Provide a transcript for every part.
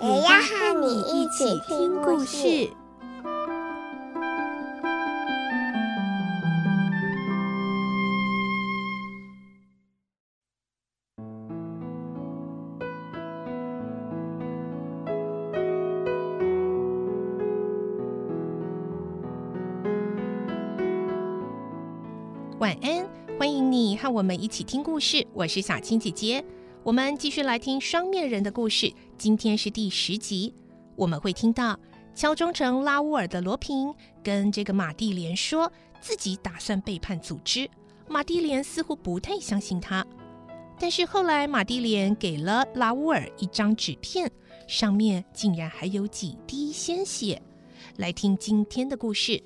也要和你一起听故事。晚安，欢迎你和我们一起听故事。我是小青姐姐，我们继续来听双面人的故事。今天是第十集，我们会听到乔装成拉乌尔的罗平跟这个玛蒂莲说自己打算背叛组织。玛蒂莲似乎不太相信他，但是后来玛蒂莲给了拉乌尔一张纸片，上面竟然还有几滴鲜血。来听今天的故事。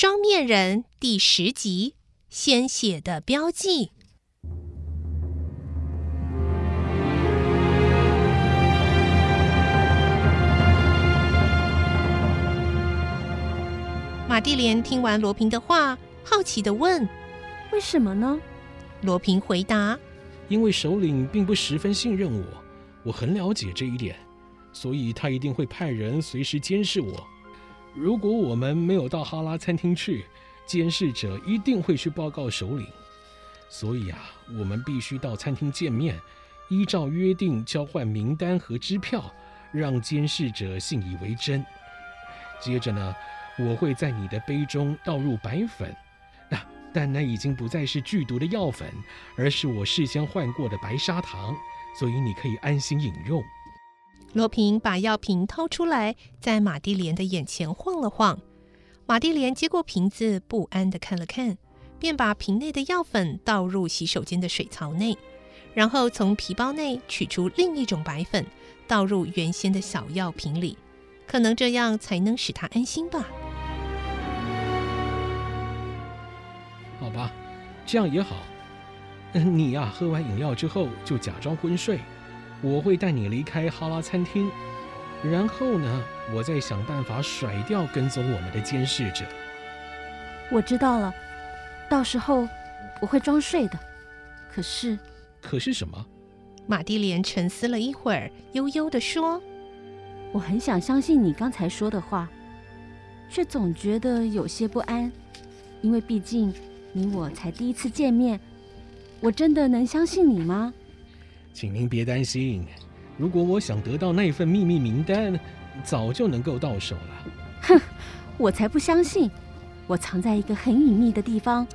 双面人第十集：鲜血的标记。马蒂莲听完罗平的话，好奇的问：“为什么呢？”罗平回答：“因为首领并不十分信任我，我很了解这一点，所以他一定会派人随时监视我。”如果我们没有到哈拉餐厅去，监视者一定会去报告首领。所以啊，我们必须到餐厅见面，依照约定交换名单和支票，让监视者信以为真。接着呢，我会在你的杯中倒入白粉，那但那已经不再是剧毒的药粉，而是我事先换过的白砂糖，所以你可以安心饮用。罗平把药瓶掏出来，在玛蒂莲的眼前晃了晃。玛蒂莲接过瓶子，不安地看了看，便把瓶内的药粉倒入洗手间的水槽内，然后从皮包内取出另一种白粉，倒入原先的小药瓶里。可能这样才能使他安心吧。好吧，这样也好。你呀，喝完饮料之后就假装昏睡。我会带你离开哈拉餐厅，然后呢，我再想办法甩掉跟踪我们的监视者。我知道了，到时候我会装睡的。可是，可是什么？马蒂莲沉思了一会儿，悠悠地说：“我很想相信你刚才说的话，却总觉得有些不安，因为毕竟你我才第一次见面。我真的能相信你吗？”请您别担心，如果我想得到那份秘密名单，早就能够到手了。哼，我才不相信！我藏在一个很隐秘的地方，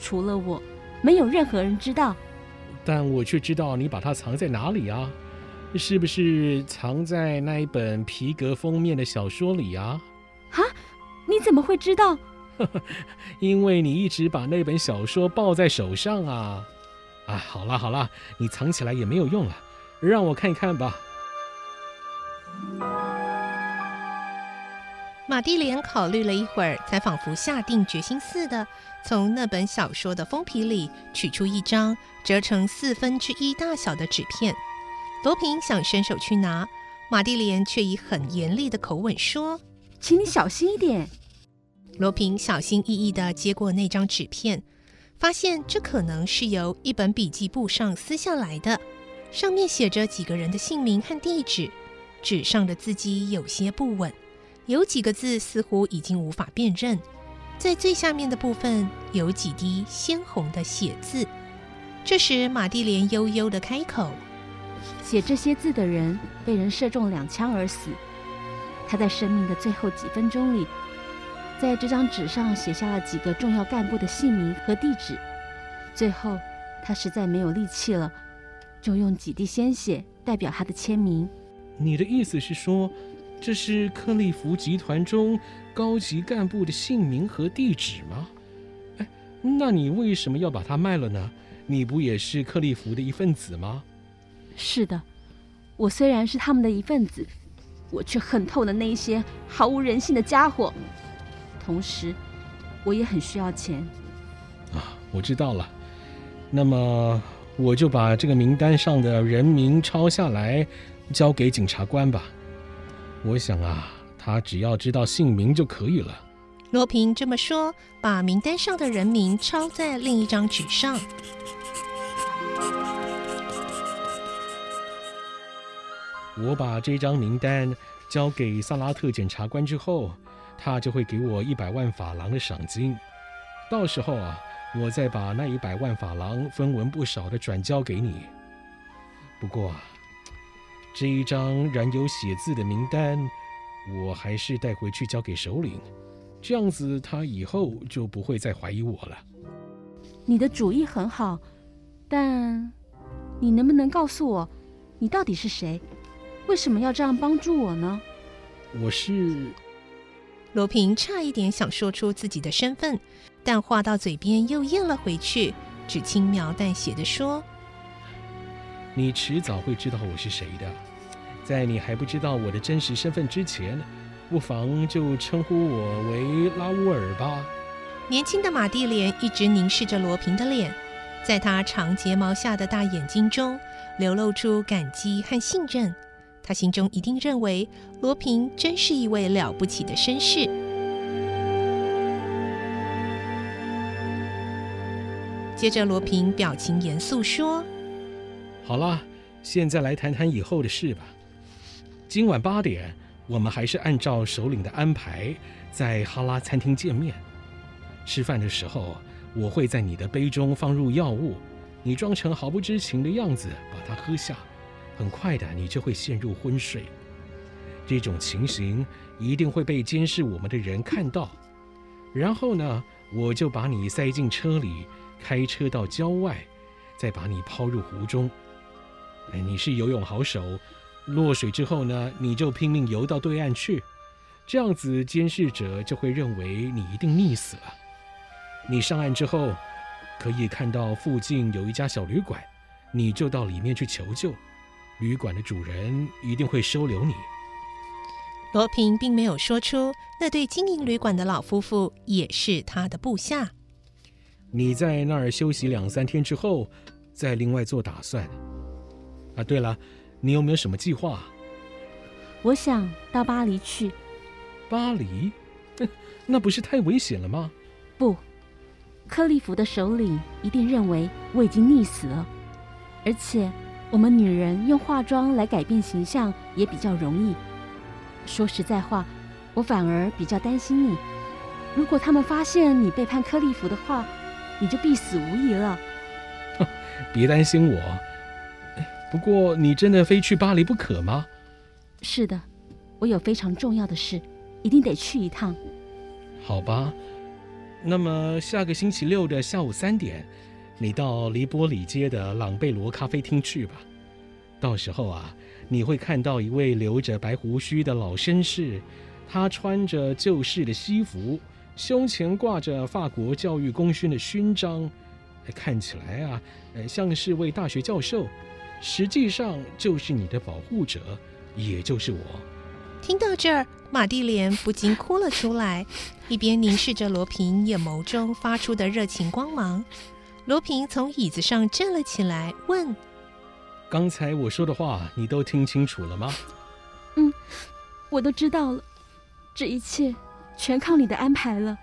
除了我，没有任何人知道。但我却知道你把它藏在哪里啊？是不是藏在那一本皮革封面的小说里啊？啊？你怎么会知道？因为你一直把那本小说抱在手上啊。啊，好了好了，你藏起来也没有用了，让我看一看吧。马蒂莲考虑了一会儿，才仿佛下定决心似的，从那本小说的封皮里取出一张折成四分之一大小的纸片。罗平想伸手去拿，马蒂莲却以很严厉的口吻说：“请你小心一点。”罗平小心翼翼地接过那张纸片。发现这可能是由一本笔记簿上撕下来的，上面写着几个人的姓名和地址，纸上的字迹有些不稳，有几个字似乎已经无法辨认。在最下面的部分有几滴鲜红的血渍。这时，玛蒂莲悠悠地开口：“写这些字的人被人射中两枪而死，他在生命的最后几分钟里。”在这张纸上写下了几个重要干部的姓名和地址，最后他实在没有力气了，就用几滴鲜血代表他的签名。你的意思是说，这是克利夫集团中高级干部的姓名和地址吗？哎，那你为什么要把它卖了呢？你不也是克利夫的一份子吗？是的，我虽然是他们的一份子，我却恨透了那些毫无人性的家伙。同时，我也很需要钱。啊，我知道了。那么，我就把这个名单上的人名抄下来，交给检察官吧。我想啊，他只要知道姓名就可以了。罗平这么说，把名单上的人名抄在另一张纸上。我把这张名单交给萨拉特检察官之后，他就会给我一百万法郎的赏金。到时候啊，我再把那一百万法郎分文不少的转交给你。不过，这一张染有血字的名单，我还是带回去交给首领。这样子，他以后就不会再怀疑我了。你的主意很好，但你能不能告诉我，你到底是谁？为什么要这样帮助我呢？我是罗平，差一点想说出自己的身份，但话到嘴边又咽了回去，只轻描淡写的说：“你迟早会知道我是谁的，在你还不知道我的真实身份之前。”不妨就称呼我为拉乌尔吧。年轻的马蒂莲一直凝视着罗平的脸，在他长睫毛下的大眼睛中流露出感激和信任。他心中一定认为罗平真是一位了不起的绅士。接着，罗平表情严肃说：“好了，现在来谈谈以后的事吧。今晚八点。”我们还是按照首领的安排，在哈拉餐厅见面。吃饭的时候，我会在你的杯中放入药物，你装成毫不知情的样子把它喝下，很快的你就会陷入昏睡。这种情形一定会被监视我们的人看到。然后呢，我就把你塞进车里，开车到郊外，再把你抛入湖中。哎，你是游泳好手。落水之后呢，你就拼命游到对岸去，这样子监视者就会认为你一定溺死了。你上岸之后，可以看到附近有一家小旅馆，你就到里面去求救，旅馆的主人一定会收留你。罗平并没有说出那对经营旅馆的老夫妇也是他的部下。你在那儿休息两三天之后，再另外做打算。啊，对了。你有没有什么计划？我想到巴黎去。巴黎？那不是太危险了吗？不，克利夫的首领一定认为我已经溺死了，而且我们女人用化妆来改变形象也比较容易。说实在话，我反而比较担心你。如果他们发现你背叛克利夫的话，你就必死无疑了。别担心我。不过，你真的非去巴黎不可吗？是的，我有非常重要的事，一定得去一趟。好吧，那么下个星期六的下午三点，你到黎波里街的朗贝罗咖啡厅去吧。到时候啊，你会看到一位留着白胡须的老绅士，他穿着旧式的西服，胸前挂着法国教育功勋的勋章，看起来啊，像是位大学教授。实际上就是你的保护者，也就是我。听到这儿，玛蒂莲不禁哭了出来，一边凝视着罗平眼眸中发出的热情光芒。罗平从椅子上站了起来，问：“刚才我说的话，你都听清楚了吗？”“嗯，我都知道了。这一切全靠你的安排了。”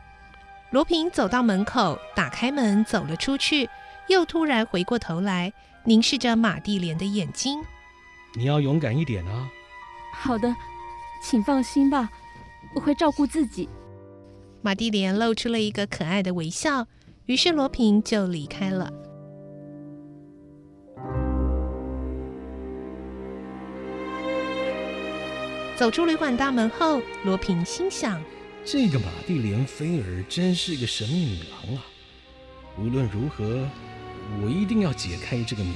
罗平走到门口，打开门走了出去，又突然回过头来。凝视着马蒂莲的眼睛，你要勇敢一点啊！好的，请放心吧，我会照顾自己。马蒂莲露出了一个可爱的微笑，于是罗平就离开了。走出旅馆大门后，罗平心想：这个马蒂莲菲尔真是个神秘女郎啊！无论如何。我一定要解开这个谜。